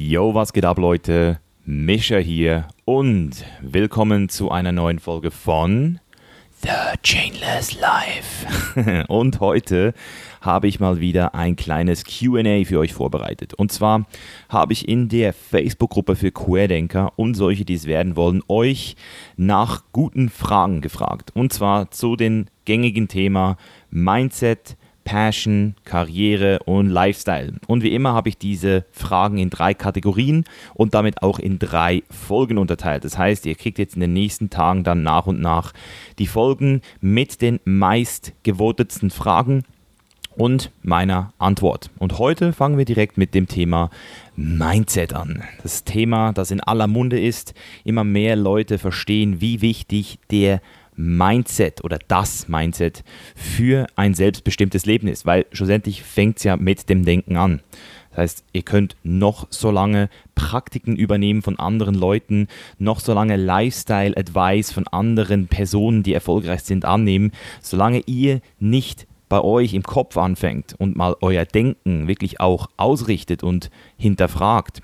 Yo, was geht ab, Leute? Mischa hier und willkommen zu einer neuen Folge von The Chainless Life. und heute habe ich mal wieder ein kleines QA für euch vorbereitet. Und zwar habe ich in der Facebook-Gruppe für Querdenker und solche, die es werden wollen, euch nach guten Fragen gefragt. Und zwar zu den gängigen Thema Mindset, Passion, Karriere und Lifestyle. Und wie immer habe ich diese Fragen in drei Kategorien und damit auch in drei Folgen unterteilt. Das heißt, ihr kriegt jetzt in den nächsten Tagen dann nach und nach die Folgen mit den meist gewotetsten Fragen und meiner Antwort. Und heute fangen wir direkt mit dem Thema Mindset an. Das Thema, das in aller Munde ist. Immer mehr Leute verstehen, wie wichtig der Mindset oder das Mindset für ein selbstbestimmtes Leben ist, weil schlussendlich fängt es ja mit dem Denken an. Das heißt, ihr könnt noch so lange Praktiken übernehmen von anderen Leuten, noch so lange Lifestyle-Advice von anderen Personen, die erfolgreich sind, annehmen, solange ihr nicht bei euch im Kopf anfängt und mal euer Denken wirklich auch ausrichtet und hinterfragt,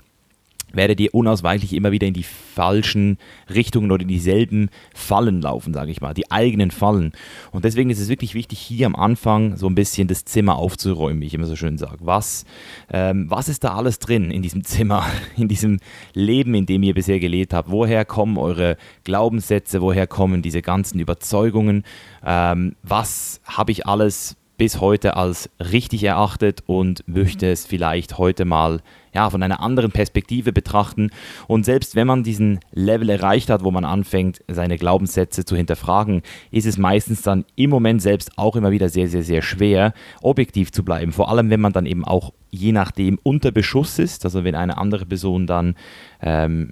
werdet ihr unausweichlich immer wieder in die falschen Richtungen oder in dieselben Fallen laufen, sage ich mal, die eigenen Fallen. Und deswegen ist es wirklich wichtig, hier am Anfang so ein bisschen das Zimmer aufzuräumen, wie ich immer so schön sage. Was, ähm, was ist da alles drin in diesem Zimmer, in diesem Leben, in dem ihr bisher gelebt habt? Woher kommen eure Glaubenssätze? Woher kommen diese ganzen Überzeugungen? Ähm, was habe ich alles bis heute als richtig erachtet und möchte es vielleicht heute mal ja, von einer anderen Perspektive betrachten. Und selbst wenn man diesen Level erreicht hat, wo man anfängt, seine Glaubenssätze zu hinterfragen, ist es meistens dann im Moment selbst auch immer wieder sehr, sehr, sehr schwer, objektiv zu bleiben. Vor allem, wenn man dann eben auch je nachdem unter Beschuss ist, also wenn eine andere Person dann ähm,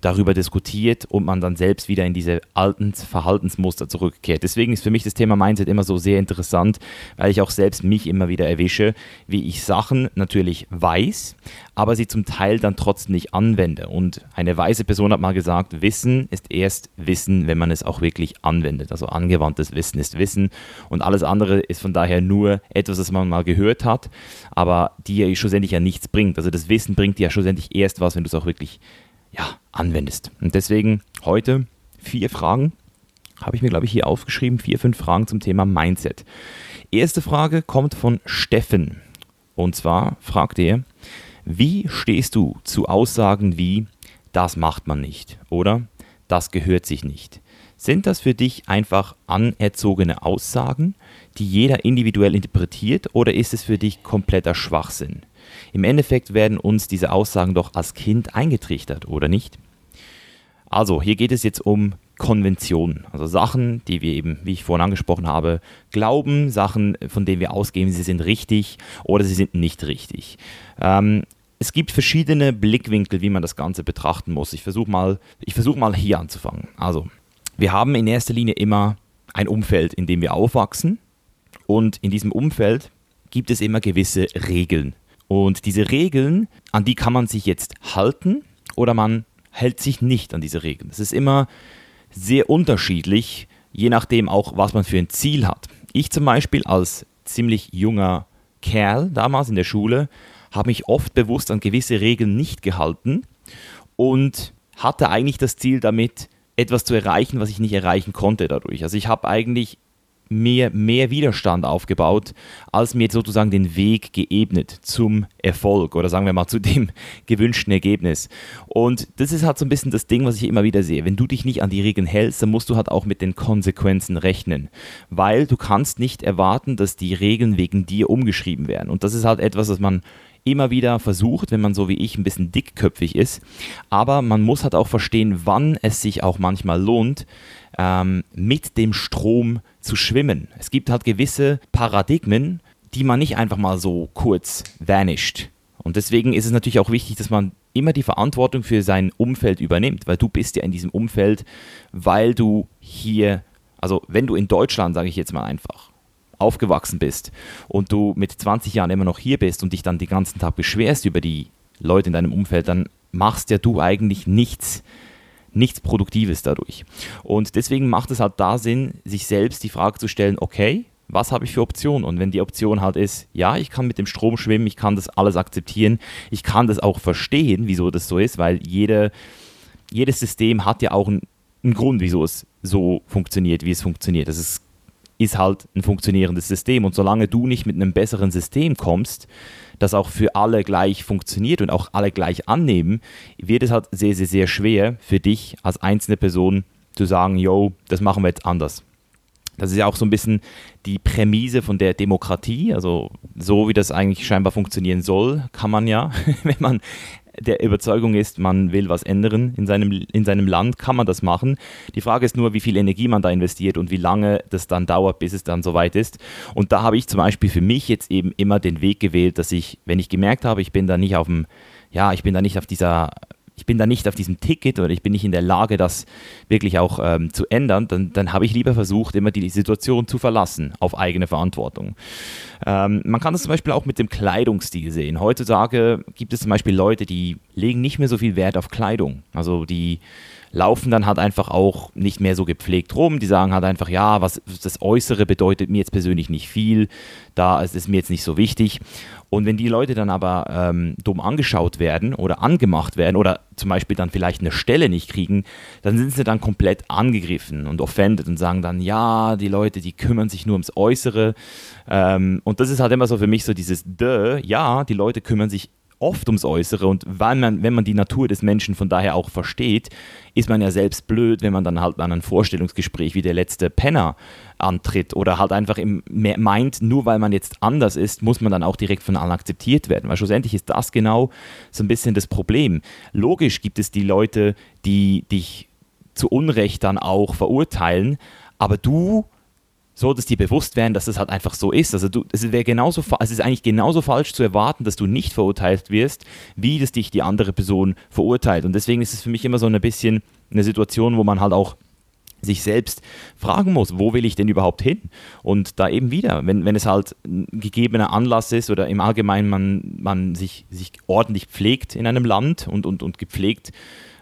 darüber diskutiert und man dann selbst wieder in diese alten Verhaltensmuster zurückkehrt. Deswegen ist für mich das Thema Mindset immer so sehr interessant, weil ich auch selbst mich immer wieder erwische, wie ich Sachen natürlich weiß, aber sie zum Teil dann trotzdem nicht anwende. Und eine weise Person hat mal gesagt, Wissen ist erst Wissen, wenn man es auch wirklich anwendet. Also angewandtes Wissen ist Wissen und alles andere ist von daher nur etwas, das man mal gehört hat, aber die ja schlussendlich ja nichts bringt. Also das Wissen bringt dir ja schlussendlich erst was, wenn du es auch wirklich ja, anwendest. Und deswegen heute vier Fragen, habe ich mir, glaube ich, hier aufgeschrieben, vier, fünf Fragen zum Thema Mindset. Erste Frage kommt von Steffen. Und zwar fragt er, wie stehst du zu Aussagen wie, das macht man nicht oder das gehört sich nicht? Sind das für dich einfach anerzogene Aussagen, die jeder individuell interpretiert oder ist es für dich kompletter Schwachsinn? Im Endeffekt werden uns diese Aussagen doch als Kind eingetrichtert, oder nicht? Also, hier geht es jetzt um Konventionen, also Sachen, die wir eben, wie ich vorhin angesprochen habe, glauben, Sachen, von denen wir ausgehen, sie sind richtig oder sie sind nicht richtig. Ähm, es gibt verschiedene Blickwinkel, wie man das Ganze betrachten muss. Ich versuche mal, versuch mal hier anzufangen. Also, wir haben in erster Linie immer ein Umfeld, in dem wir aufwachsen. Und in diesem Umfeld gibt es immer gewisse Regeln. Und diese Regeln, an die kann man sich jetzt halten oder man hält sich nicht an diese Regeln. Das ist immer sehr unterschiedlich, je nachdem auch, was man für ein Ziel hat. Ich zum Beispiel als ziemlich junger Kerl damals in der Schule habe mich oft bewusst an gewisse Regeln nicht gehalten und hatte eigentlich das Ziel damit, etwas zu erreichen, was ich nicht erreichen konnte dadurch. Also ich habe eigentlich mir mehr Widerstand aufgebaut, als mir sozusagen den Weg geebnet zum Erfolg oder sagen wir mal zu dem gewünschten Ergebnis. Und das ist halt so ein bisschen das Ding, was ich immer wieder sehe. Wenn du dich nicht an die Regeln hältst, dann musst du halt auch mit den Konsequenzen rechnen, weil du kannst nicht erwarten, dass die Regeln wegen dir umgeschrieben werden. Und das ist halt etwas, was man immer wieder versucht, wenn man so wie ich ein bisschen dickköpfig ist. Aber man muss halt auch verstehen, wann es sich auch manchmal lohnt, ähm, mit dem Strom zu schwimmen. Es gibt halt gewisse Paradigmen, die man nicht einfach mal so kurz vanished. Und deswegen ist es natürlich auch wichtig, dass man immer die Verantwortung für sein Umfeld übernimmt, weil du bist ja in diesem Umfeld, weil du hier, also wenn du in Deutschland, sage ich jetzt mal einfach, aufgewachsen bist und du mit 20 Jahren immer noch hier bist und dich dann den ganzen Tag beschwerst über die Leute in deinem Umfeld, dann machst ja du eigentlich nichts nichts Produktives dadurch. Und deswegen macht es halt da Sinn, sich selbst die Frage zu stellen, okay, was habe ich für Optionen? Und wenn die Option halt ist, ja, ich kann mit dem Strom schwimmen, ich kann das alles akzeptieren, ich kann das auch verstehen, wieso das so ist, weil jede, jedes System hat ja auch einen, einen Grund, wieso es so funktioniert, wie es funktioniert. Das ist, ist halt ein funktionierendes System. Und solange du nicht mit einem besseren System kommst, das auch für alle gleich funktioniert und auch alle gleich annehmen, wird es halt sehr, sehr, sehr schwer für dich als einzelne Person zu sagen, yo, das machen wir jetzt anders. Das ist ja auch so ein bisschen die Prämisse von der Demokratie. Also so wie das eigentlich scheinbar funktionieren soll, kann man ja, wenn man der Überzeugung ist, man will was ändern in seinem, in seinem Land, kann man das machen. Die Frage ist nur, wie viel Energie man da investiert und wie lange das dann dauert, bis es dann soweit ist. Und da habe ich zum Beispiel für mich jetzt eben immer den Weg gewählt, dass ich, wenn ich gemerkt habe, ich bin da nicht auf dem, ja, ich bin da nicht auf dieser ich bin da nicht auf diesem Ticket oder ich bin nicht in der Lage, das wirklich auch ähm, zu ändern, dann, dann habe ich lieber versucht, immer die Situation zu verlassen auf eigene Verantwortung. Ähm, man kann das zum Beispiel auch mit dem Kleidungsstil sehen. Heutzutage gibt es zum Beispiel Leute, die legen nicht mehr so viel Wert auf Kleidung. Also die laufen dann halt einfach auch nicht mehr so gepflegt rum. Die sagen halt einfach, ja, was das Äußere bedeutet mir jetzt persönlich nicht viel, da ist es mir jetzt nicht so wichtig. Und wenn die Leute dann aber ähm, dumm angeschaut werden oder angemacht werden oder zum Beispiel dann vielleicht eine Stelle nicht kriegen, dann sind sie dann komplett angegriffen und offended und sagen dann, ja, die Leute, die kümmern sich nur ums Äußere. Ähm, und das ist halt immer so für mich so dieses Dö, ja, die Leute kümmern sich oft ums Äußere und weil man, wenn man die Natur des Menschen von daher auch versteht, ist man ja selbst blöd, wenn man dann halt an ein Vorstellungsgespräch wie der letzte Penner antritt oder halt einfach im, meint, nur weil man jetzt anders ist, muss man dann auch direkt von allen akzeptiert werden. Weil schlussendlich ist das genau so ein bisschen das Problem. Logisch gibt es die Leute, die dich zu Unrecht dann auch verurteilen, aber du so, dass dir bewusst werden, dass das halt einfach so ist. Also du, es wäre genauso, es ist eigentlich genauso falsch zu erwarten, dass du nicht verurteilt wirst, wie dass dich die andere Person verurteilt. Und deswegen ist es für mich immer so ein bisschen eine Situation, wo man halt auch sich selbst fragen muss, wo will ich denn überhaupt hin? Und da eben wieder, wenn, wenn es halt ein gegebener Anlass ist oder im Allgemeinen man, man sich, sich ordentlich pflegt in einem Land und, und, und gepflegt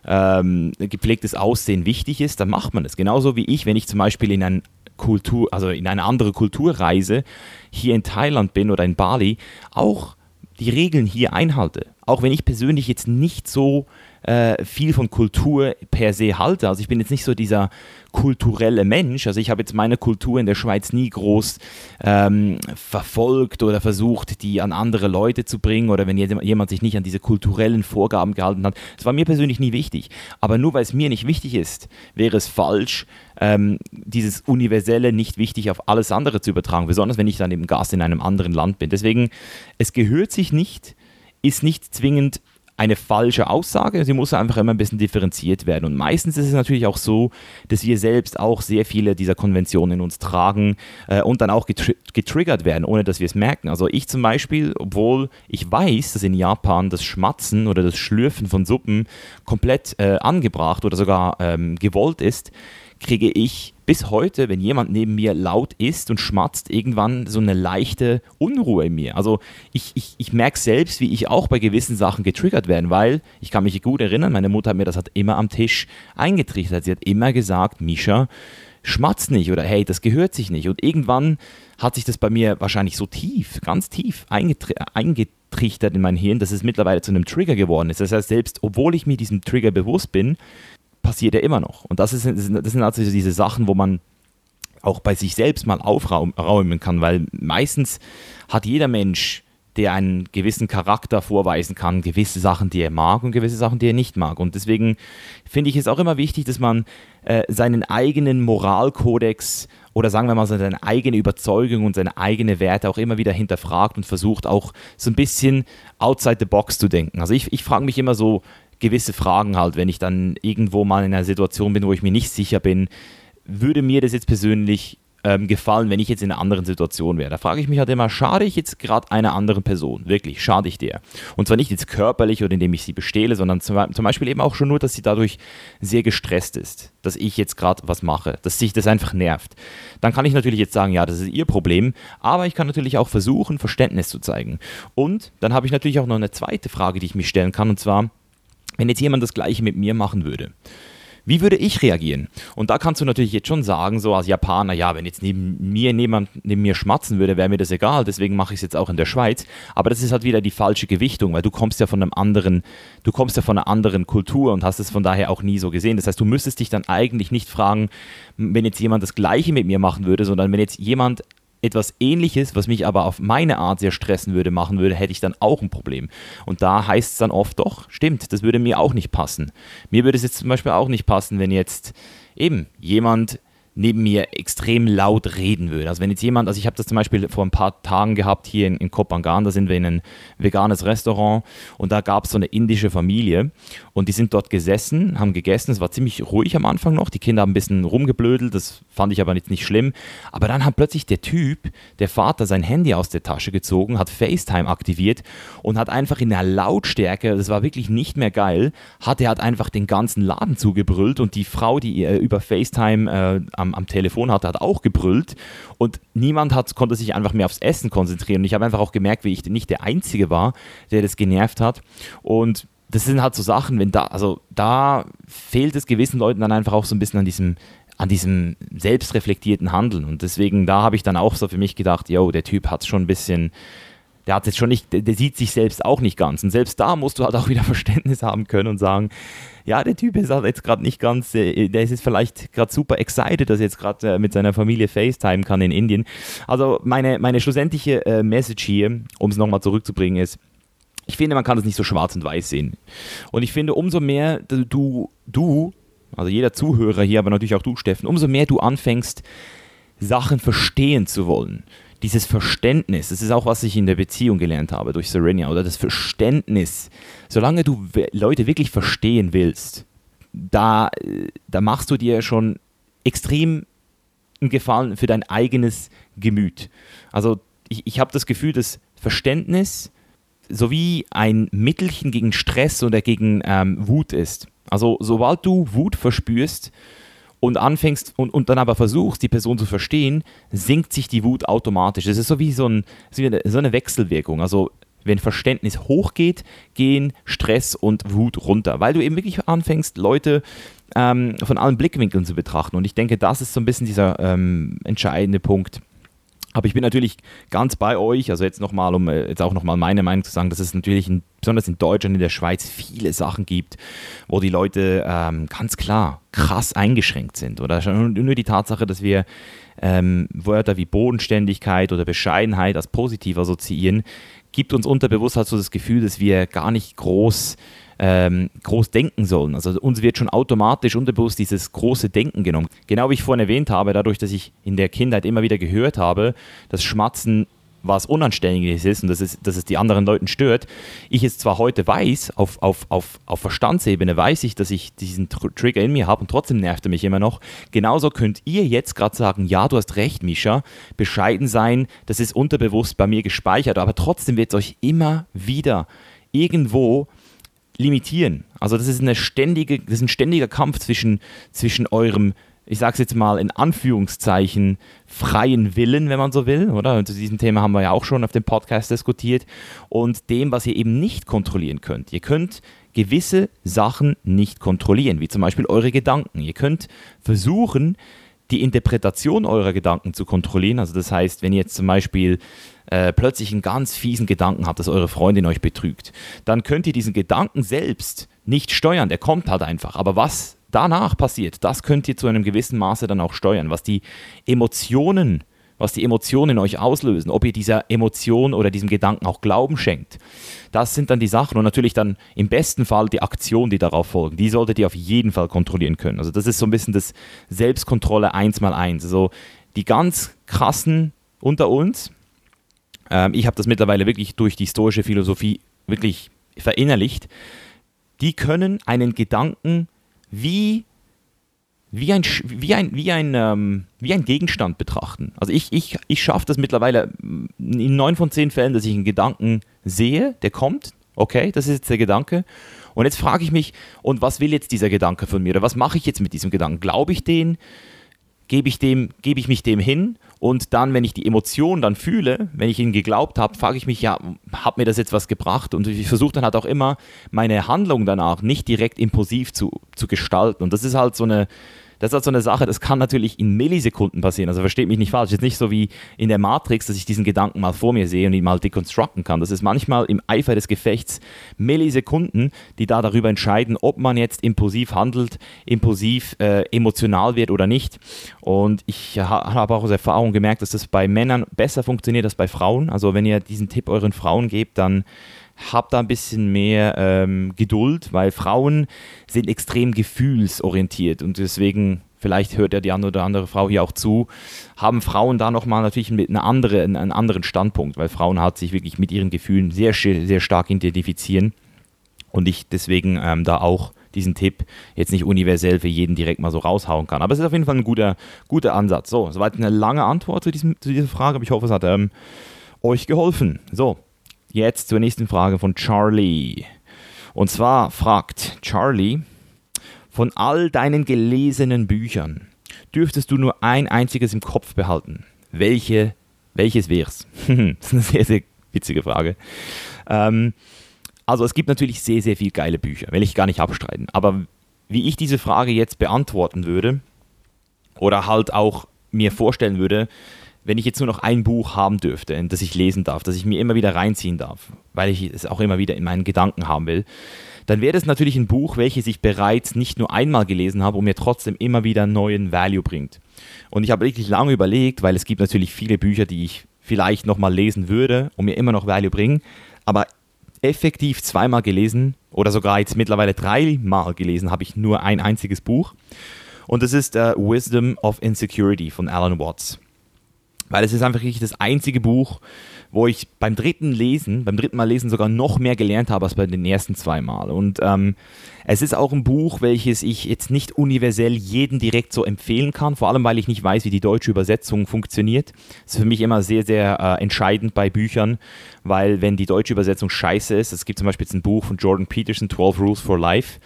ähm, gepflegtes Aussehen wichtig ist, dann macht man es. Genauso wie ich, wenn ich zum Beispiel in ein Kultur, also in eine andere Kulturreise hier in Thailand bin oder in Bali, auch die Regeln hier einhalte. Auch wenn ich persönlich jetzt nicht so äh, viel von Kultur per se halte. Also ich bin jetzt nicht so dieser kulturelle Mensch. Also ich habe jetzt meine Kultur in der Schweiz nie groß ähm, verfolgt oder versucht, die an andere Leute zu bringen oder wenn jemand sich nicht an diese kulturellen Vorgaben gehalten hat. Das war mir persönlich nie wichtig. Aber nur weil es mir nicht wichtig ist, wäre es falsch, ähm, dieses Universelle nicht wichtig auf alles andere zu übertragen, besonders wenn ich dann eben Gast in einem anderen Land bin. Deswegen, es gehört sich nicht, ist nicht zwingend eine falsche Aussage, sie muss einfach immer ein bisschen differenziert werden. Und meistens ist es natürlich auch so, dass wir selbst auch sehr viele dieser Konventionen in uns tragen äh, und dann auch getri getriggert werden, ohne dass wir es merken. Also ich zum Beispiel, obwohl ich weiß, dass in Japan das Schmatzen oder das Schlürfen von Suppen komplett äh, angebracht oder sogar ähm, gewollt ist, kriege ich bis heute, wenn jemand neben mir laut ist und schmatzt, irgendwann so eine leichte Unruhe in mir. Also ich, ich, ich merke selbst, wie ich auch bei gewissen Sachen getriggert werde, weil ich kann mich gut erinnern, meine Mutter hat mir das hat immer am Tisch eingetrichtert. Sie hat immer gesagt, Misha, schmatz nicht oder hey, das gehört sich nicht. Und irgendwann hat sich das bei mir wahrscheinlich so tief, ganz tief eingetrichtert in mein Hirn, dass es mittlerweile zu einem Trigger geworden ist. Das heißt, selbst obwohl ich mir diesem Trigger bewusst bin, passiert ja immer noch. Und das, ist, das sind also diese Sachen, wo man auch bei sich selbst mal aufräumen kann, weil meistens hat jeder Mensch, der einen gewissen Charakter vorweisen kann, gewisse Sachen, die er mag und gewisse Sachen, die er nicht mag. Und deswegen finde ich es auch immer wichtig, dass man äh, seinen eigenen Moralkodex oder sagen wir mal seine eigene Überzeugung und seine eigene Werte auch immer wieder hinterfragt und versucht auch so ein bisschen outside the box zu denken. Also ich, ich frage mich immer so, gewisse Fragen halt, wenn ich dann irgendwo mal in einer Situation bin, wo ich mir nicht sicher bin, würde mir das jetzt persönlich ähm, gefallen, wenn ich jetzt in einer anderen Situation wäre. Da frage ich mich halt immer, schade ich jetzt gerade einer anderen Person? Wirklich, schade ich der? Und zwar nicht jetzt körperlich oder indem ich sie bestehle, sondern zum, zum Beispiel eben auch schon nur, dass sie dadurch sehr gestresst ist, dass ich jetzt gerade was mache, dass sich das einfach nervt. Dann kann ich natürlich jetzt sagen, ja, das ist ihr Problem, aber ich kann natürlich auch versuchen, Verständnis zu zeigen. Und dann habe ich natürlich auch noch eine zweite Frage, die ich mich stellen kann, und zwar, wenn jetzt jemand das gleiche mit mir machen würde, Wie würde ich reagieren? Und da kannst du natürlich jetzt schon sagen, so als Japaner, ja, wenn jetzt neben mir jemand neben mir schmatzen würde, wäre mir das egal, deswegen mache ich es jetzt auch in der Schweiz. Aber das ist halt wieder die falsche Gewichtung, weil du kommst ja von einem anderen, du kommst ja von einer anderen Kultur und hast es von daher auch nie so gesehen. Das heißt, du müsstest dich dann eigentlich nicht fragen, wenn jetzt jemand das Gleiche mit mir machen würde, sondern wenn jetzt jemand etwas Ähnliches, was mich aber auf meine Art sehr stressen würde, machen würde, hätte ich dann auch ein Problem. Und da heißt es dann oft doch, stimmt, das würde mir auch nicht passen. Mir würde es jetzt zum Beispiel auch nicht passen, wenn jetzt eben jemand neben mir extrem laut reden würde. Also wenn jetzt jemand, also ich habe das zum Beispiel vor ein paar Tagen gehabt hier in, in Kopangan, da sind wir in ein veganes Restaurant und da gab es so eine indische Familie und die sind dort gesessen, haben gegessen, es war ziemlich ruhig am Anfang noch, die Kinder haben ein bisschen rumgeblödelt, das fand ich aber jetzt nicht schlimm, aber dann hat plötzlich der Typ, der Vater, sein Handy aus der Tasche gezogen, hat FaceTime aktiviert und hat einfach in der Lautstärke, das war wirklich nicht mehr geil, hat er hat einfach den ganzen Laden zugebrüllt und die Frau, die äh, über FaceTime äh, am am, am Telefon hatte, hat auch gebrüllt und niemand hat, konnte sich einfach mehr aufs Essen konzentrieren. Und ich habe einfach auch gemerkt, wie ich nicht der Einzige war, der das genervt hat. Und das sind halt so Sachen, wenn da, also da fehlt es gewissen Leuten dann einfach auch so ein bisschen an diesem, an diesem selbstreflektierten Handeln. Und deswegen, da habe ich dann auch so für mich gedacht, yo, der Typ hat schon ein bisschen, der hat jetzt schon nicht, der, der, sieht sich selbst auch nicht ganz. Und selbst da musst du halt auch wieder Verständnis haben können und sagen, ja, der Typ ist halt jetzt gerade nicht ganz, äh, der ist jetzt vielleicht gerade super excited, dass er jetzt gerade äh, mit seiner Familie FaceTime kann in Indien. Also meine, meine schlussendliche äh, Message hier, um es nochmal zurückzubringen, ist, ich finde, man kann das nicht so schwarz und weiß sehen. Und ich finde, umso mehr du, du, also jeder Zuhörer hier, aber natürlich auch du, Steffen, umso mehr du anfängst, Sachen verstehen zu wollen, dieses Verständnis, das ist auch, was ich in der Beziehung gelernt habe durch Serenia, oder das Verständnis, solange du Leute wirklich verstehen willst, da, da machst du dir schon extrem einen Gefallen für dein eigenes Gemüt. Also ich, ich habe das Gefühl, dass Verständnis sowie ein Mittelchen gegen Stress oder gegen ähm, Wut ist. Also sobald du Wut verspürst, und anfängst und, und dann aber versuchst, die Person zu verstehen, sinkt sich die Wut automatisch. Es ist so wie so, ein, so eine Wechselwirkung. Also wenn Verständnis hochgeht, gehen Stress und Wut runter, weil du eben wirklich anfängst, Leute ähm, von allen Blickwinkeln zu betrachten. Und ich denke, das ist so ein bisschen dieser ähm, entscheidende Punkt. Aber ich bin natürlich ganz bei euch, also jetzt nochmal, um äh, jetzt auch nochmal meine Meinung zu sagen, dass es natürlich in, besonders in Deutschland, in der Schweiz viele Sachen gibt, wo die Leute ähm, ganz klar krass eingeschränkt sind. Oder nur die Tatsache, dass wir ähm, Wörter wie Bodenständigkeit oder Bescheidenheit als positiv assoziieren, gibt uns unterbewusst halt so das Gefühl, dass wir gar nicht groß ähm, groß denken sollen. Also uns wird schon automatisch unterbewusst dieses große Denken genommen. Genau wie ich vorhin erwähnt habe, dadurch, dass ich in der Kindheit immer wieder gehört habe, dass Schmatzen was Unanständiges ist und dass es, dass es die anderen Leuten stört. Ich es zwar heute weiß, auf, auf, auf, auf Verstandsebene weiß ich, dass ich diesen Tr Trigger in mir habe und trotzdem nervt er mich immer noch. Genauso könnt ihr jetzt gerade sagen, ja, du hast recht, Misha, bescheiden sein, das ist unterbewusst bei mir gespeichert, aber trotzdem wird es euch immer wieder irgendwo limitieren. Also das ist, eine ständige, das ist ein ständiger Kampf zwischen, zwischen eurem, ich sage es jetzt mal in Anführungszeichen, freien Willen, wenn man so will, oder? Und zu diesem Thema haben wir ja auch schon auf dem Podcast diskutiert. Und dem, was ihr eben nicht kontrollieren könnt. Ihr könnt gewisse Sachen nicht kontrollieren, wie zum Beispiel eure Gedanken. Ihr könnt versuchen, die Interpretation eurer Gedanken zu kontrollieren. Also das heißt, wenn ihr jetzt zum Beispiel äh, plötzlich einen ganz fiesen Gedanken habt, dass eure Freundin euch betrügt, dann könnt ihr diesen Gedanken selbst nicht steuern. Der kommt halt einfach. Aber was danach passiert, das könnt ihr zu einem gewissen Maße dann auch steuern. Was die Emotionen was die Emotionen in euch auslösen, ob ihr dieser Emotion oder diesem Gedanken auch Glauben schenkt. Das sind dann die Sachen und natürlich dann im besten Fall die Aktion, die darauf folgen. Die solltet ihr auf jeden Fall kontrollieren können. Also das ist so ein bisschen das Selbstkontrolle eins mal eins. Also die ganz krassen unter uns, ähm, ich habe das mittlerweile wirklich durch die stoische Philosophie wirklich verinnerlicht, die können einen Gedanken wie, wie, ein, wie, ein, wie, ein, ähm, wie ein Gegenstand betrachten. Also ich, ich, ich schaffe das mittlerweile in neun von zehn Fällen, dass ich einen Gedanken sehe, der kommt, okay, das ist jetzt der Gedanke. Und jetzt frage ich mich, und was will jetzt dieser Gedanke von mir? Oder was mache ich jetzt mit diesem Gedanken? Glaube ich den? Gebe ich, dem, gebe ich mich dem hin Und dann, wenn ich die Emotionen dann fühle, wenn ich ihnen geglaubt habe, frage ich mich, ja, hat mir das jetzt was gebracht? Und ich versuche dann halt auch immer, meine Handlung danach nicht direkt impulsiv zu, zu gestalten. Und das ist halt so eine, das ist halt so eine Sache, das kann natürlich in Millisekunden passieren. Also versteht mich nicht falsch. Ist nicht so wie in der Matrix, dass ich diesen Gedanken mal vor mir sehe und ihn mal dekonstructen kann. Das ist manchmal im Eifer des Gefechts Millisekunden, die da darüber entscheiden, ob man jetzt impulsiv handelt, impulsiv äh, emotional wird oder nicht. Und ich ha habe auch aus Erfahrung gemerkt, dass das bei Männern besser funktioniert als bei Frauen. Also wenn ihr diesen Tipp euren Frauen gebt, dann habt da ein bisschen mehr ähm, Geduld, weil Frauen sind extrem gefühlsorientiert und deswegen, vielleicht hört ja die eine oder andere Frau hier auch zu, haben Frauen da nochmal natürlich mit einer andere, einen anderen Standpunkt, weil Frauen halt sich wirklich mit ihren Gefühlen sehr, sehr stark identifizieren und ich deswegen ähm, da auch diesen Tipp jetzt nicht universell für jeden direkt mal so raushauen kann. Aber es ist auf jeden Fall ein guter, guter Ansatz. So, soweit eine lange Antwort zu, diesem, zu dieser Frage, aber ich hoffe, es hat ähm, euch geholfen. So, Jetzt zur nächsten Frage von Charlie. Und zwar fragt Charlie, von all deinen gelesenen Büchern dürftest du nur ein einziges im Kopf behalten. Welche, welches wär's? das ist eine sehr, sehr witzige Frage. Ähm, also es gibt natürlich sehr, sehr viele geile Bücher, will ich gar nicht abstreiten. Aber wie ich diese Frage jetzt beantworten würde oder halt auch mir vorstellen würde, wenn ich jetzt nur noch ein Buch haben dürfte, das ich lesen darf, das ich mir immer wieder reinziehen darf, weil ich es auch immer wieder in meinen Gedanken haben will, dann wäre das natürlich ein Buch, welches ich bereits nicht nur einmal gelesen habe und mir trotzdem immer wieder neuen Value bringt. Und ich habe wirklich lange überlegt, weil es gibt natürlich viele Bücher, die ich vielleicht nochmal lesen würde und mir immer noch Value bringen, aber effektiv zweimal gelesen oder sogar jetzt mittlerweile dreimal gelesen habe ich nur ein einziges Buch. Und das ist uh, Wisdom of Insecurity von Alan Watts. Weil es ist einfach wirklich das einzige Buch, wo ich beim dritten Lesen, beim dritten Mal lesen sogar noch mehr gelernt habe als bei den ersten zwei Mal. Und ähm, es ist auch ein Buch, welches ich jetzt nicht universell jedem direkt so empfehlen kann, vor allem weil ich nicht weiß, wie die deutsche Übersetzung funktioniert. Das ist für mich immer sehr, sehr äh, entscheidend bei Büchern, weil wenn die deutsche Übersetzung scheiße ist, es gibt zum Beispiel jetzt ein Buch von Jordan Peterson, 12 Rules for Life,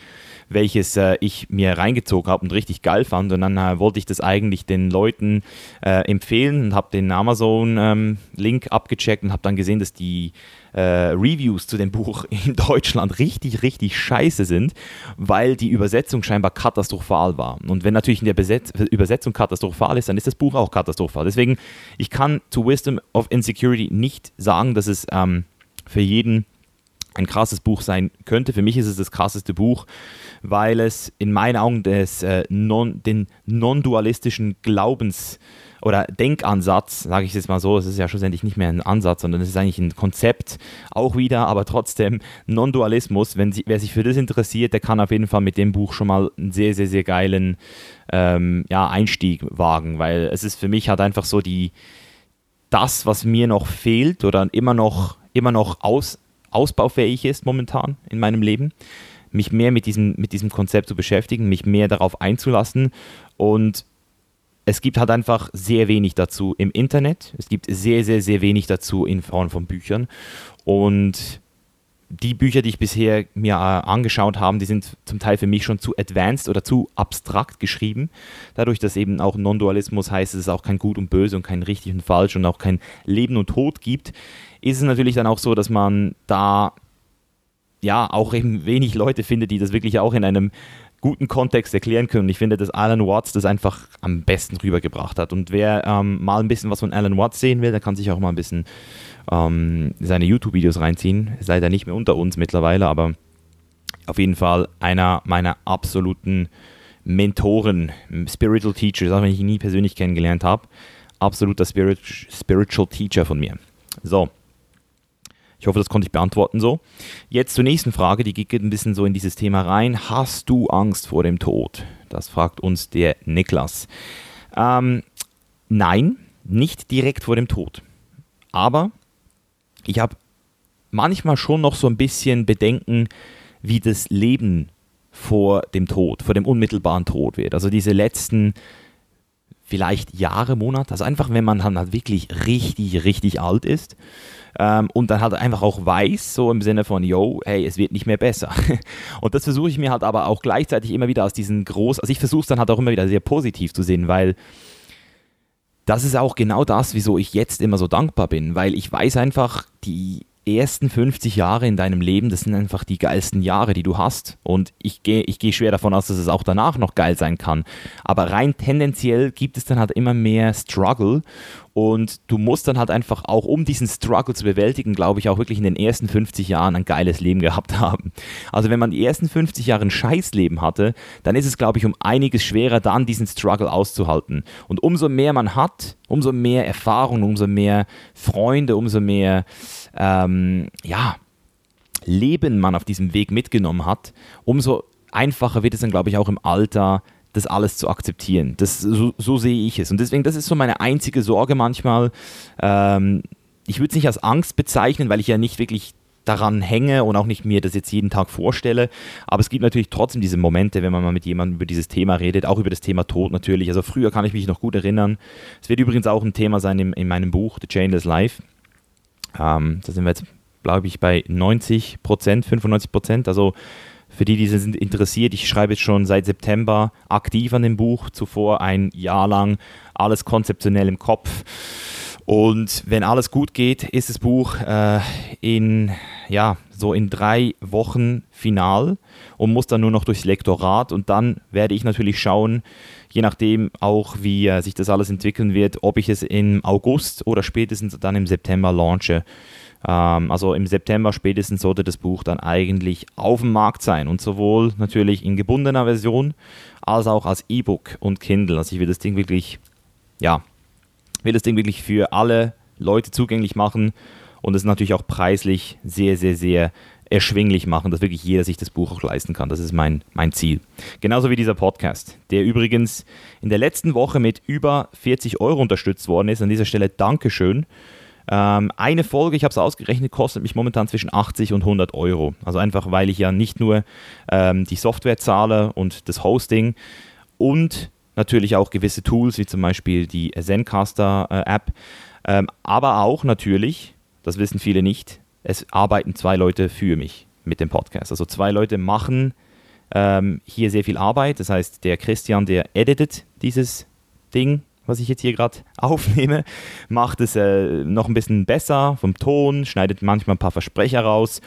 welches äh, ich mir reingezogen habe und richtig geil fand. Und dann äh, wollte ich das eigentlich den Leuten äh, empfehlen und habe den Amazon-Link ähm, abgecheckt und habe dann gesehen, dass die äh, Reviews zu dem Buch in Deutschland richtig, richtig scheiße sind, weil die Übersetzung scheinbar katastrophal war. Und wenn natürlich in der Besetz Übersetzung katastrophal ist, dann ist das Buch auch katastrophal. Deswegen, ich kann zu Wisdom of Insecurity nicht sagen, dass es ähm, für jeden ein krasses Buch sein könnte. Für mich ist es das krasseste Buch, weil es in meinen Augen des, äh, non, den non-dualistischen Glaubens- oder Denkansatz, sage ich jetzt mal so, es ist ja schlussendlich nicht mehr ein Ansatz, sondern es ist eigentlich ein Konzept, auch wieder, aber trotzdem Non-Dualismus. Wenn sie, wer sich für das interessiert, der kann auf jeden Fall mit dem Buch schon mal einen sehr, sehr, sehr geilen ähm, ja, Einstieg wagen, weil es ist für mich halt einfach so die, das, was mir noch fehlt oder immer noch, immer noch aus, ausbaufähig ist momentan in meinem Leben, mich mehr mit diesem, mit diesem Konzept zu beschäftigen, mich mehr darauf einzulassen und es gibt halt einfach sehr wenig dazu im Internet. Es gibt sehr, sehr, sehr wenig dazu in Form von Büchern. Und die Bücher, die ich bisher mir äh, angeschaut habe, die sind zum Teil für mich schon zu advanced oder zu abstrakt geschrieben. Dadurch, dass eben auch Non-Dualismus heißt, dass es auch kein Gut und Böse und kein Richtig und Falsch und auch kein Leben und Tod gibt, ist es natürlich dann auch so, dass man da ja auch eben wenig Leute findet, die das wirklich auch in einem guten Kontext erklären können. Ich finde, dass Alan Watts das einfach am besten rübergebracht hat. Und wer ähm, mal ein bisschen was von Alan Watts sehen will, der kann sich auch mal ein bisschen ähm, seine YouTube-Videos reinziehen. Ist leider nicht mehr unter uns mittlerweile, aber auf jeden Fall einer meiner absoluten Mentoren, Spiritual Teachers, auch wenn ich ihn nie persönlich kennengelernt habe. Absoluter Spirit, Spiritual Teacher von mir. So, ich hoffe, das konnte ich beantworten so. Jetzt zur nächsten Frage, die geht ein bisschen so in dieses Thema rein. Hast du Angst vor dem Tod? Das fragt uns der Niklas. Ähm, nein, nicht direkt vor dem Tod. Aber ich habe manchmal schon noch so ein bisschen Bedenken, wie das Leben vor dem Tod, vor dem unmittelbaren Tod wird. Also diese letzten vielleicht Jahre, Monate. Also einfach, wenn man halt wirklich richtig, richtig alt ist ähm, und dann halt einfach auch weiß, so im Sinne von, yo, hey, es wird nicht mehr besser. und das versuche ich mir halt aber auch gleichzeitig immer wieder aus diesen groß, also ich versuche es dann halt auch immer wieder sehr positiv zu sehen, weil das ist auch genau das, wieso ich jetzt immer so dankbar bin, weil ich weiß einfach, die ersten 50 Jahre in deinem Leben, das sind einfach die geilsten Jahre, die du hast. Und ich gehe ich geh schwer davon aus, dass es auch danach noch geil sein kann. Aber rein tendenziell gibt es dann halt immer mehr Struggle. Und du musst dann halt einfach auch, um diesen Struggle zu bewältigen, glaube ich, auch wirklich in den ersten 50 Jahren ein geiles Leben gehabt haben. Also wenn man die ersten 50 Jahre ein Scheißleben hatte, dann ist es, glaube ich, um einiges schwerer, dann diesen Struggle auszuhalten. Und umso mehr man hat, umso mehr Erfahrung, umso mehr Freunde, umso mehr, ähm, ja, Leben man auf diesem Weg mitgenommen hat, umso einfacher wird es dann, glaube ich, auch im Alter das alles zu akzeptieren. Das, so, so, sehe ich es. Und deswegen, das ist so meine einzige Sorge manchmal. Ähm, ich würde es nicht als Angst bezeichnen, weil ich ja nicht wirklich daran hänge und auch nicht mir das jetzt jeden Tag vorstelle. Aber es gibt natürlich trotzdem diese Momente, wenn man mal mit jemandem über dieses Thema redet, auch über das Thema Tod natürlich. Also früher kann ich mich noch gut erinnern. Es wird übrigens auch ein Thema sein in, in meinem Buch, The Chainless Life. Ähm, da sind wir jetzt, glaube ich, bei 90 Prozent, 95 Prozent. Also für die, die sind interessiert, ich schreibe jetzt schon seit September aktiv an dem Buch, zuvor ein Jahr lang alles konzeptionell im Kopf. Und wenn alles gut geht, ist das Buch äh, in, ja, so in drei Wochen final und muss dann nur noch durchs Lektorat. Und dann werde ich natürlich schauen, je nachdem auch, wie äh, sich das alles entwickeln wird, ob ich es im August oder spätestens dann im September launche. Ähm, also im September spätestens sollte das Buch dann eigentlich auf dem Markt sein und sowohl natürlich in gebundener Version als auch als E-Book und Kindle. Also ich will das Ding wirklich, ja, will das Ding wirklich für alle Leute zugänglich machen und es natürlich auch preislich sehr, sehr, sehr erschwinglich machen, dass wirklich jeder sich das Buch auch leisten kann. Das ist mein, mein Ziel. Genauso wie dieser Podcast, der übrigens in der letzten Woche mit über 40 Euro unterstützt worden ist. An dieser Stelle Dankeschön. Ähm, eine Folge, ich habe es ausgerechnet, kostet mich momentan zwischen 80 und 100 Euro. Also einfach, weil ich ja nicht nur ähm, die Software zahle und das Hosting und natürlich auch gewisse Tools, wie zum Beispiel die Zencaster-App, äh, ähm, aber auch natürlich, das wissen viele nicht, es arbeiten zwei Leute für mich mit dem Podcast. Also zwei Leute machen ähm, hier sehr viel Arbeit. Das heißt, der Christian, der editet dieses Ding was ich jetzt hier gerade aufnehme, macht es äh, noch ein bisschen besser vom Ton, schneidet manchmal ein paar Versprecher raus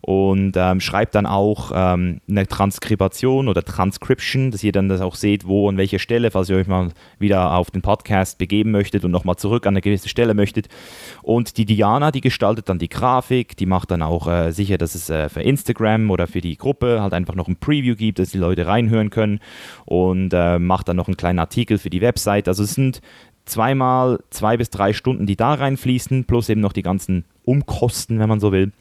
und ähm, schreibt dann auch ähm, eine Transkription oder Transcription, dass ihr dann das auch seht, wo an welcher Stelle, falls ihr euch mal wieder auf den Podcast begeben möchtet und nochmal zurück an eine gewisse Stelle möchtet. Und die Diana, die gestaltet dann die Grafik, die macht dann auch äh, sicher, dass es äh, für Instagram oder für die Gruppe halt einfach noch ein Preview gibt, dass die Leute reinhören können und äh, macht dann noch einen kleinen Artikel für die Website. Also es sind zweimal zwei bis drei Stunden, die da reinfließen, plus eben noch die ganzen Umkosten, wenn man so will.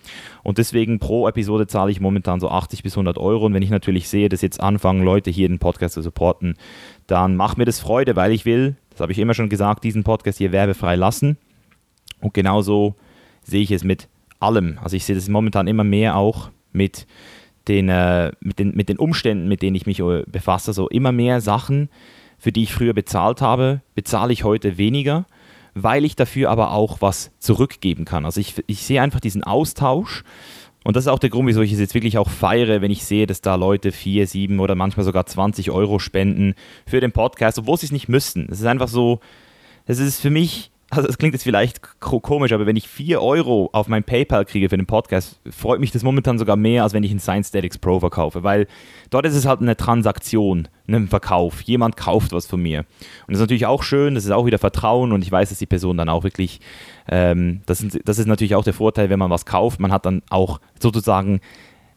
Und deswegen pro Episode zahle ich momentan so 80 bis 100 Euro. Und wenn ich natürlich sehe, dass jetzt anfangen Leute hier den Podcast zu supporten, dann macht mir das Freude, weil ich will, das habe ich immer schon gesagt, diesen Podcast hier werbefrei lassen. Und genauso sehe ich es mit allem. Also ich sehe das momentan immer mehr auch mit den, äh, mit den, mit den Umständen, mit denen ich mich äh, befasse. So immer mehr Sachen, für die ich früher bezahlt habe, bezahle ich heute weniger, weil ich dafür aber auch was zurückgeben kann. Also ich, ich sehe einfach diesen Austausch und das ist auch der Grund, wieso ich es jetzt wirklich auch feiere, wenn ich sehe, dass da Leute 4, 7 oder manchmal sogar 20 Euro spenden für den Podcast, obwohl sie es nicht müssten. Es ist einfach so, es ist für mich also es klingt jetzt vielleicht komisch, aber wenn ich 4 Euro auf mein PayPal kriege für den Podcast, freut mich das momentan sogar mehr, als wenn ich einen Science Statics Pro verkaufe, weil dort ist es halt eine Transaktion, ein Verkauf. Jemand kauft was von mir. Und das ist natürlich auch schön, das ist auch wieder Vertrauen und ich weiß, dass die Person dann auch wirklich, ähm, das, sind, das ist natürlich auch der Vorteil, wenn man was kauft, man hat dann auch sozusagen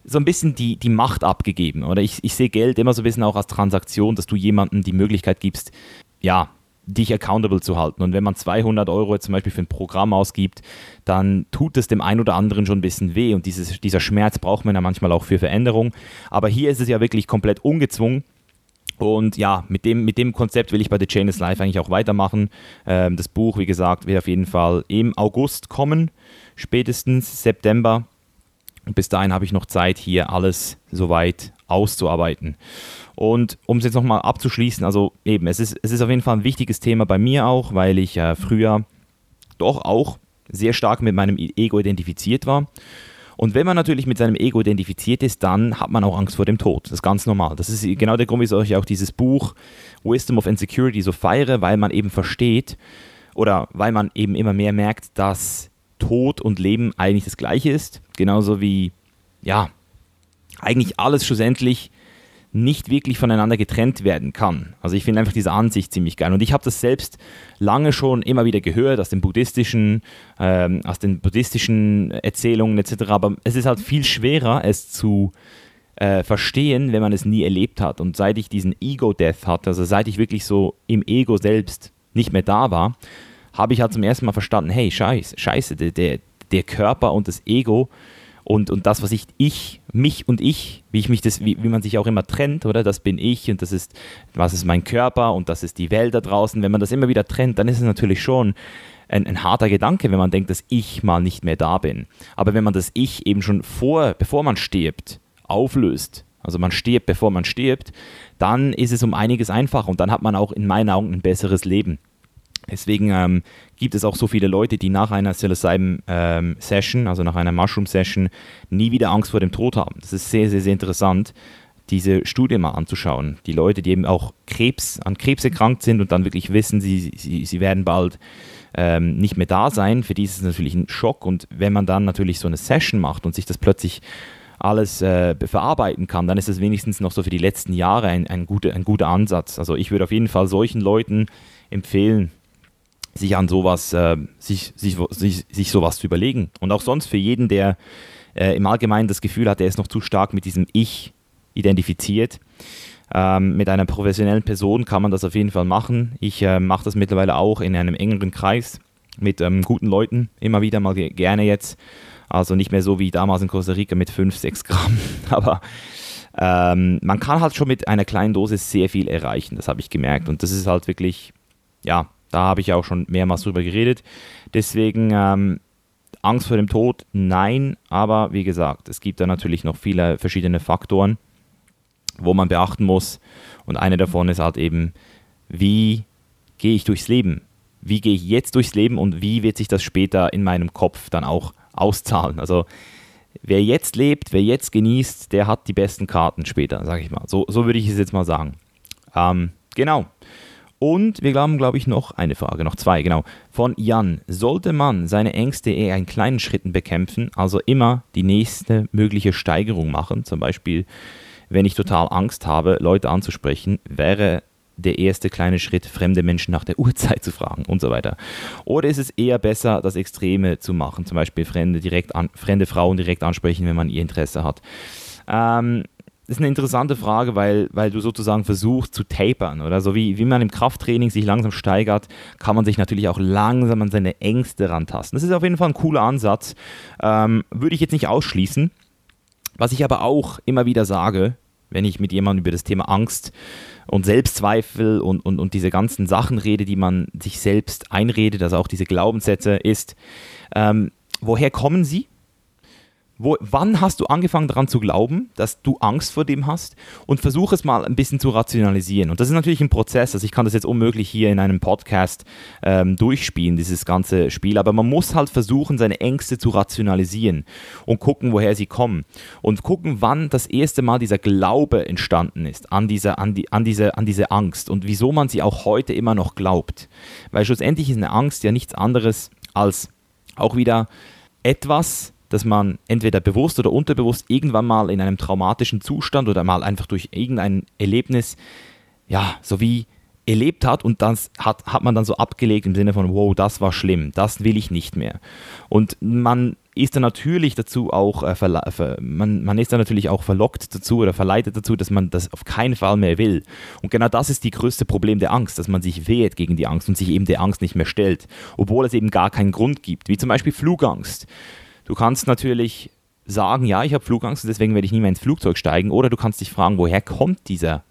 so ein bisschen die, die Macht abgegeben. Oder ich, ich sehe Geld immer so ein bisschen auch als Transaktion, dass du jemandem die Möglichkeit gibst, ja, dich accountable zu halten. Und wenn man 200 Euro zum Beispiel für ein Programm ausgibt, dann tut es dem einen oder anderen schon ein bisschen weh. Und dieses, dieser Schmerz braucht man ja manchmal auch für Veränderung. Aber hier ist es ja wirklich komplett ungezwungen. Und ja, mit dem, mit dem Konzept will ich bei The Chain is Life eigentlich auch weitermachen. Ähm, das Buch, wie gesagt, wird auf jeden Fall im August kommen, spätestens September. Und bis dahin habe ich noch Zeit, hier alles soweit auszuarbeiten. Und um es jetzt nochmal abzuschließen, also eben, es ist, es ist auf jeden Fall ein wichtiges Thema bei mir auch, weil ich äh, früher doch auch sehr stark mit meinem Ego identifiziert war. Und wenn man natürlich mit seinem Ego identifiziert ist, dann hat man auch Angst vor dem Tod. Das ist ganz normal. Das ist genau der Grund, wieso ich auch dieses Buch Wisdom of Insecurity so feiere, weil man eben versteht oder weil man eben immer mehr merkt, dass Tod und Leben eigentlich das gleiche ist. Genauso wie, ja, eigentlich alles schlussendlich nicht wirklich voneinander getrennt werden kann. Also ich finde einfach diese Ansicht ziemlich geil. Und ich habe das selbst lange schon immer wieder gehört aus den buddhistischen, ähm, aus den buddhistischen Erzählungen etc. Aber es ist halt viel schwerer, es zu äh, verstehen, wenn man es nie erlebt hat. Und seit ich diesen Ego-Death hatte, also seit ich wirklich so im Ego selbst nicht mehr da war, habe ich halt zum ersten Mal verstanden, hey, scheiße, scheiße, der, der, der Körper und das Ego und, und das, was ich, ich, mich und ich, wie ich mich das, wie, wie man sich auch immer trennt, oder? Das bin ich und das ist, was ist mein Körper und das ist die Welt da draußen. Wenn man das immer wieder trennt, dann ist es natürlich schon ein, ein, harter Gedanke, wenn man denkt, dass ich mal nicht mehr da bin. Aber wenn man das Ich eben schon vor, bevor man stirbt, auflöst, also man stirbt, bevor man stirbt, dann ist es um einiges einfacher und dann hat man auch in meinen Augen ein besseres Leben. Deswegen ähm, gibt es auch so viele Leute, die nach einer Psilocybin-Session, ähm, also nach einer Mushroom-Session, nie wieder Angst vor dem Tod haben. Das ist sehr, sehr, sehr interessant, diese Studie mal anzuschauen. Die Leute, die eben auch Krebs, an Krebs erkrankt sind und dann wirklich wissen, sie, sie, sie werden bald ähm, nicht mehr da sein, für die ist es natürlich ein Schock. Und wenn man dann natürlich so eine Session macht und sich das plötzlich alles äh, verarbeiten kann, dann ist es wenigstens noch so für die letzten Jahre ein, ein, guter, ein guter Ansatz. Also ich würde auf jeden Fall solchen Leuten empfehlen, sich an sowas, äh, sich, sich, sich, sich sowas zu überlegen. Und auch sonst für jeden, der äh, im Allgemeinen das Gefühl hat, er ist noch zu stark mit diesem Ich identifiziert. Ähm, mit einer professionellen Person kann man das auf jeden Fall machen. Ich äh, mache das mittlerweile auch in einem engeren Kreis mit ähm, guten Leuten, immer wieder mal gerne jetzt. Also nicht mehr so wie damals in Costa Rica mit 5, 6 Gramm, aber ähm, man kann halt schon mit einer kleinen Dosis sehr viel erreichen, das habe ich gemerkt. Und das ist halt wirklich, ja, da habe ich auch schon mehrmals drüber geredet. Deswegen ähm, Angst vor dem Tod, nein, aber wie gesagt, es gibt da natürlich noch viele verschiedene Faktoren, wo man beachten muss. Und eine davon ist halt eben, wie gehe ich durchs Leben? Wie gehe ich jetzt durchs Leben und wie wird sich das später in meinem Kopf dann auch auszahlen? Also wer jetzt lebt, wer jetzt genießt, der hat die besten Karten später, sage ich mal. So, so würde ich es jetzt mal sagen. Ähm, genau. Und wir haben, glaube ich, noch eine Frage, noch zwei, genau. Von Jan. Sollte man seine Ängste eher in kleinen Schritten bekämpfen, also immer die nächste mögliche Steigerung machen? Zum Beispiel, wenn ich total Angst habe, Leute anzusprechen, wäre der erste kleine Schritt, fremde Menschen nach der Uhrzeit zu fragen und so weiter. Oder ist es eher besser, das Extreme zu machen, zum Beispiel fremde, direkt an, fremde Frauen direkt ansprechen, wenn man ihr Interesse hat? Ähm, ist eine interessante Frage, weil, weil du sozusagen versuchst zu tapern, oder? So wie, wie man im Krafttraining sich langsam steigert, kann man sich natürlich auch langsam an seine Ängste rantasten. Das ist auf jeden Fall ein cooler Ansatz. Ähm, würde ich jetzt nicht ausschließen. Was ich aber auch immer wieder sage, wenn ich mit jemandem über das Thema Angst und Selbstzweifel und, und, und diese ganzen Sachen rede, die man sich selbst einredet, also auch diese Glaubenssätze, ist, ähm, woher kommen sie? Wo, wann hast du angefangen daran zu glauben, dass du Angst vor dem hast? Und versuch es mal ein bisschen zu rationalisieren. Und das ist natürlich ein Prozess. Also ich kann das jetzt unmöglich hier in einem Podcast ähm, durchspielen, dieses ganze Spiel. Aber man muss halt versuchen, seine Ängste zu rationalisieren und gucken, woher sie kommen. Und gucken, wann das erste Mal dieser Glaube entstanden ist an diese, an die, an diese, an diese Angst und wieso man sie auch heute immer noch glaubt. Weil schlussendlich ist eine Angst ja nichts anderes als auch wieder etwas, dass man entweder bewusst oder unterbewusst irgendwann mal in einem traumatischen Zustand oder mal einfach durch irgendein Erlebnis, ja, so wie erlebt hat und das hat, hat man dann so abgelegt im Sinne von, wow, das war schlimm, das will ich nicht mehr. Und man ist dann natürlich dazu auch, äh, man, man ist dann natürlich auch verlockt dazu oder verleitet dazu, dass man das auf keinen Fall mehr will. Und genau das ist die größte Problem der Angst, dass man sich wehrt gegen die Angst und sich eben der Angst nicht mehr stellt, obwohl es eben gar keinen Grund gibt, wie zum Beispiel Flugangst. Du kannst natürlich sagen, ja, ich habe Flugangst und deswegen werde ich nie mehr ins Flugzeug steigen. Oder du kannst dich fragen, woher kommt dieser,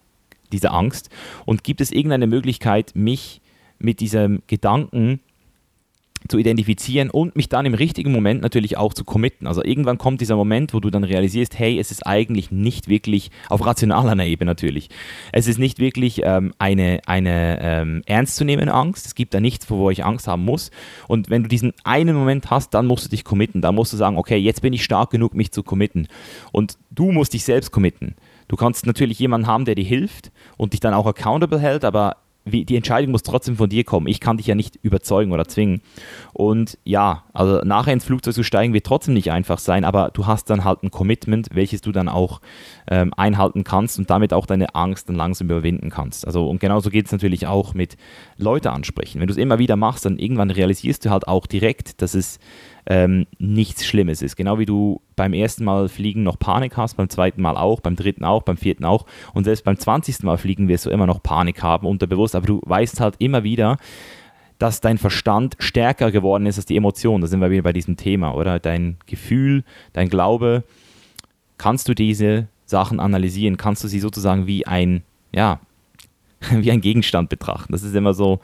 diese Angst? Und gibt es irgendeine Möglichkeit, mich mit diesem Gedanken zu identifizieren und mich dann im richtigen Moment natürlich auch zu committen. Also irgendwann kommt dieser Moment, wo du dann realisierst, hey, es ist eigentlich nicht wirklich, auf rationaler Ebene natürlich, es ist nicht wirklich ähm, eine, eine ähm, ernstzunehmende Angst. Es gibt da nichts, wovor ich Angst haben muss. Und wenn du diesen einen Moment hast, dann musst du dich committen. Da musst du sagen, okay, jetzt bin ich stark genug, mich zu committen. Und du musst dich selbst committen. Du kannst natürlich jemanden haben, der dir hilft und dich dann auch accountable hält, aber wie, die Entscheidung muss trotzdem von dir kommen. Ich kann dich ja nicht überzeugen oder zwingen. Und ja, also nachher ins Flugzeug zu steigen wird trotzdem nicht einfach sein, aber du hast dann halt ein Commitment, welches du dann auch ähm, einhalten kannst und damit auch deine Angst dann langsam überwinden kannst. Also und genauso geht es natürlich auch mit Leute ansprechen. Wenn du es immer wieder machst, dann irgendwann realisierst du halt auch direkt, dass es ähm, nichts Schlimmes ist. Genau wie du beim ersten Mal fliegen noch Panik hast, beim zweiten Mal auch, beim dritten auch, beim vierten auch und selbst beim zwanzigsten Mal fliegen wirst du immer noch Panik haben, unterbewusst, aber du weißt halt immer wieder, dass dein Verstand stärker geworden ist als die Emotion. Da sind wir wieder bei diesem Thema, oder? Dein Gefühl, dein Glaube, kannst du diese Sachen analysieren, kannst du sie sozusagen wie ein, ja, wie ein Gegenstand betrachten. Das ist immer so,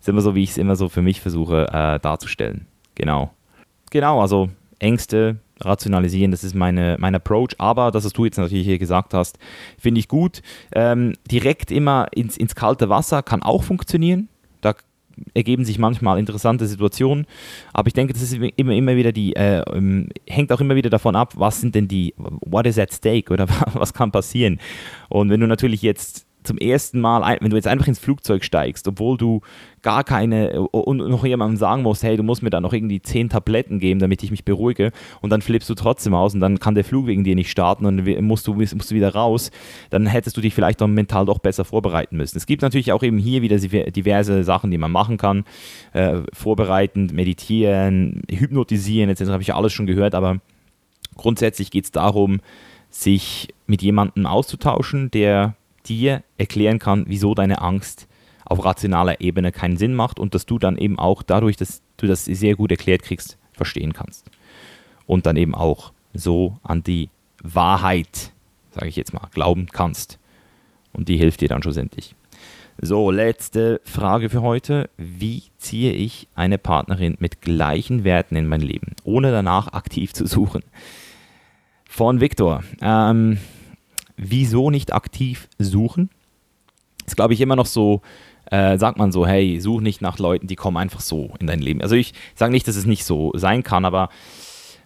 ist immer so, wie ich es immer so für mich versuche äh, darzustellen. Genau genau, also Ängste rationalisieren, das ist meine, mein Approach. Aber das, was du jetzt natürlich hier gesagt hast, finde ich gut. Ähm, direkt immer ins, ins kalte Wasser kann auch funktionieren. Da ergeben sich manchmal interessante Situationen. Aber ich denke, das ist immer, immer wieder die, äh, ähm, hängt auch immer wieder davon ab, was sind denn die, what is at stake oder was kann passieren. Und wenn du natürlich jetzt zum ersten Mal, wenn du jetzt einfach ins Flugzeug steigst, obwohl du gar keine und noch jemandem sagen musst, hey, du musst mir da noch irgendwie zehn Tabletten geben, damit ich mich beruhige und dann flippst du trotzdem aus und dann kann der Flug wegen dir nicht starten und musst du, musst du wieder raus, dann hättest du dich vielleicht auch mental doch besser vorbereiten müssen. Es gibt natürlich auch eben hier wieder diverse Sachen, die man machen kann, äh, vorbereitend, meditieren, hypnotisieren etc., habe ich ja alles schon gehört, aber grundsätzlich geht es darum, sich mit jemandem auszutauschen, der dir erklären kann, wieso deine Angst auf rationaler Ebene keinen Sinn macht und dass du dann eben auch dadurch, dass du das sehr gut erklärt kriegst, verstehen kannst. Und dann eben auch so an die Wahrheit, sage ich jetzt mal, glauben kannst. Und die hilft dir dann schlussendlich. So, letzte Frage für heute. Wie ziehe ich eine Partnerin mit gleichen Werten in mein Leben, ohne danach aktiv zu suchen? Von Viktor. Ähm, wieso nicht aktiv suchen? Ist, glaube ich, immer noch so, äh, sagt man so, hey, such nicht nach Leuten, die kommen einfach so in dein Leben. Also ich sage nicht, dass es nicht so sein kann, aber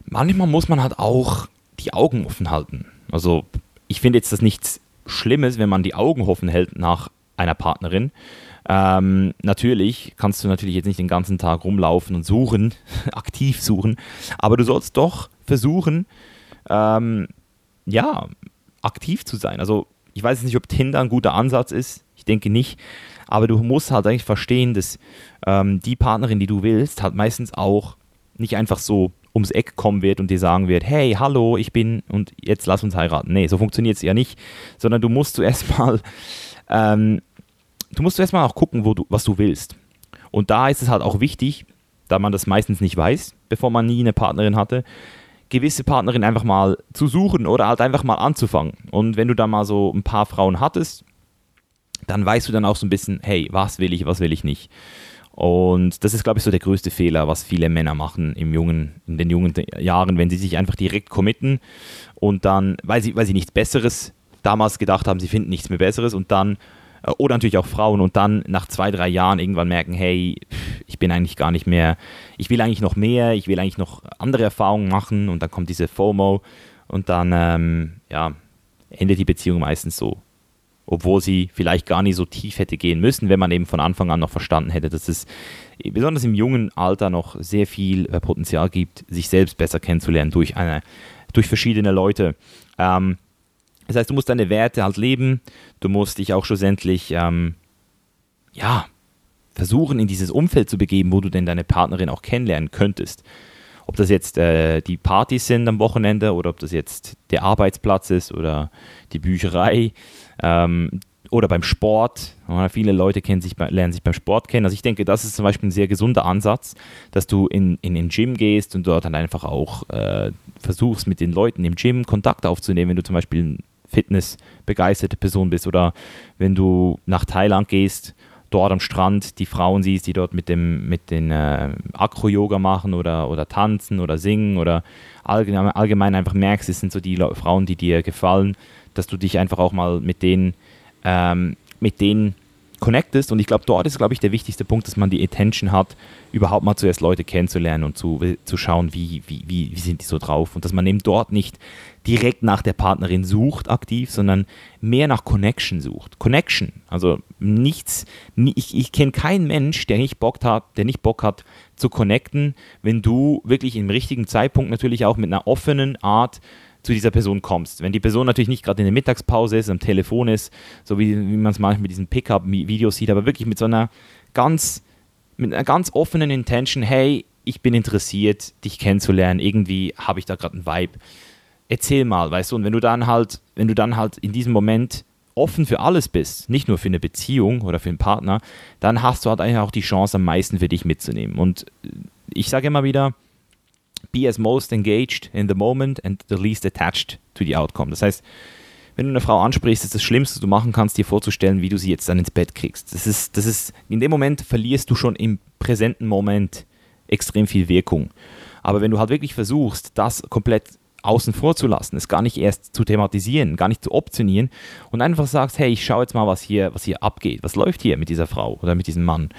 manchmal muss man halt auch die Augen offen halten. Also ich finde jetzt das nichts Schlimmes, wenn man die Augen offen hält nach einer Partnerin. Ähm, natürlich kannst du natürlich jetzt nicht den ganzen Tag rumlaufen und suchen, aktiv suchen, aber du sollst doch versuchen, ähm, ja, aktiv zu sein. Also ich weiß nicht, ob Tinder ein guter Ansatz ist. Ich denke nicht. Aber du musst halt eigentlich verstehen, dass ähm, die Partnerin, die du willst, halt meistens auch nicht einfach so ums Eck kommen wird und dir sagen wird, hey, hallo, ich bin und jetzt lass uns heiraten. Nee, so funktioniert es ja nicht. Sondern du musst zuerst mal, ähm, du musst zuerst mal auch gucken, wo du, was du willst. Und da ist es halt auch wichtig, da man das meistens nicht weiß, bevor man nie eine Partnerin hatte, gewisse Partnerin einfach mal zu suchen oder halt einfach mal anzufangen. Und wenn du da mal so ein paar Frauen hattest, dann weißt du dann auch so ein bisschen, hey, was will ich, was will ich nicht. Und das ist, glaube ich, so der größte Fehler, was viele Männer machen im jungen, in den jungen Jahren, wenn sie sich einfach direkt committen und dann, weil sie, weil sie nichts Besseres damals gedacht haben, sie finden nichts mehr Besseres und dann äh, oder natürlich auch Frauen und dann nach zwei, drei Jahren irgendwann merken, hey, ich bin eigentlich gar nicht mehr, ich will eigentlich noch mehr, ich will eigentlich noch andere Erfahrungen machen und dann kommt diese FOMO und dann, ähm, ja, endet die Beziehung meistens so. Obwohl sie vielleicht gar nicht so tief hätte gehen müssen, wenn man eben von Anfang an noch verstanden hätte, dass es besonders im jungen Alter noch sehr viel äh, Potenzial gibt, sich selbst besser kennenzulernen durch, eine, durch verschiedene Leute. Ähm, das heißt, du musst deine Werte halt leben, du musst dich auch schlussendlich, ähm, ja, versuchen, in dieses Umfeld zu begeben, wo du denn deine Partnerin auch kennenlernen könntest. Ob das jetzt äh, die Partys sind am Wochenende oder ob das jetzt der Arbeitsplatz ist oder die Bücherei ähm, oder beim Sport. Ja, viele Leute sich, lernen sich beim Sport kennen. Also ich denke, das ist zum Beispiel ein sehr gesunder Ansatz, dass du in, in den Gym gehst und dort dann einfach auch äh, versuchst, mit den Leuten im Gym Kontakt aufzunehmen, wenn du zum Beispiel Fitness begeisterte Person bist oder wenn du nach Thailand gehst, dort am Strand die Frauen siehst, die dort mit dem mit den äh, Akro-Yoga machen oder, oder tanzen oder singen oder allgemein, allgemein einfach merkst, es sind so die Frauen, die dir gefallen, dass du dich einfach auch mal mit denen ähm, mit denen connectest. Und ich glaube, dort ist, glaube ich, der wichtigste Punkt, dass man die Attention hat, überhaupt mal zuerst Leute kennenzulernen und zu, zu schauen, wie, wie, wie, wie sind die so drauf. Und dass man eben dort nicht direkt nach der Partnerin sucht aktiv, sondern mehr nach Connection sucht. Connection, also nichts, ich, ich kenne keinen Mensch, der nicht Bock hat, der nicht Bock hat zu connecten, wenn du wirklich im richtigen Zeitpunkt natürlich auch mit einer offenen Art zu dieser Person kommst. Wenn die Person natürlich nicht gerade in der Mittagspause ist, am Telefon ist, so wie, wie man es manchmal mit diesen Pickup-Videos sieht, aber wirklich mit so einer ganz, mit einer ganz offenen Intention, hey, ich bin interessiert, dich kennenzulernen, irgendwie habe ich da gerade einen Vibe. Erzähl mal, weißt du, und wenn du dann halt, wenn du dann halt in diesem Moment offen für alles bist, nicht nur für eine Beziehung oder für einen Partner, dann hast du halt eigentlich auch die Chance, am meisten für dich mitzunehmen. Und ich sage immer wieder, be as most engaged in the moment and the least attached to the outcome. Das heißt, wenn du eine Frau ansprichst, ist das Schlimmste, was du machen kannst, dir vorzustellen, wie du sie jetzt dann ins Bett kriegst. Das ist, das ist, in dem Moment verlierst du schon im präsenten Moment extrem viel Wirkung. Aber wenn du halt wirklich versuchst, das komplett außen vor zu lassen, es gar nicht erst zu thematisieren, gar nicht zu optionieren und einfach sagst, hey, ich schaue jetzt mal, was hier, was hier abgeht, was läuft hier mit dieser Frau oder mit diesem Mann,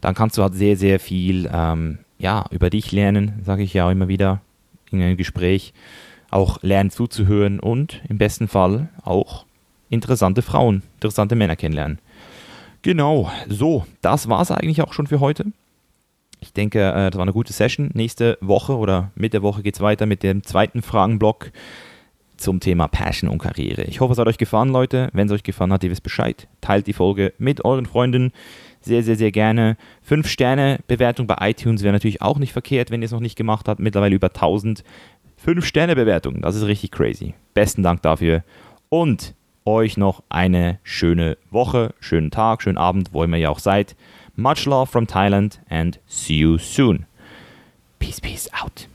dann kannst du halt sehr, sehr viel ähm, ja, über dich lernen, sage ich ja auch immer wieder in einem Gespräch, auch lernen zuzuhören und im besten Fall auch interessante Frauen, interessante Männer kennenlernen. Genau, so, das war es eigentlich auch schon für heute. Ich denke, äh, das war eine gute Session. Nächste Woche oder Mitte Woche geht es weiter mit dem zweiten Fragenblock zum Thema Passion und Karriere. Ich hoffe, es hat euch gefallen, Leute. Wenn es euch gefallen hat, ihr wisst Bescheid. Teilt die Folge mit euren Freunden sehr, sehr, sehr gerne. 5-Sterne-Bewertung bei iTunes wäre natürlich auch nicht verkehrt, wenn ihr es noch nicht gemacht habt. Mittlerweile über 1000 5-Sterne-Bewertungen. Das ist richtig crazy. Besten Dank dafür. Und euch noch eine schöne Woche, schönen Tag, schönen Abend, wo immer ihr auch seid. Much love from Thailand and see you soon. Peace, peace out.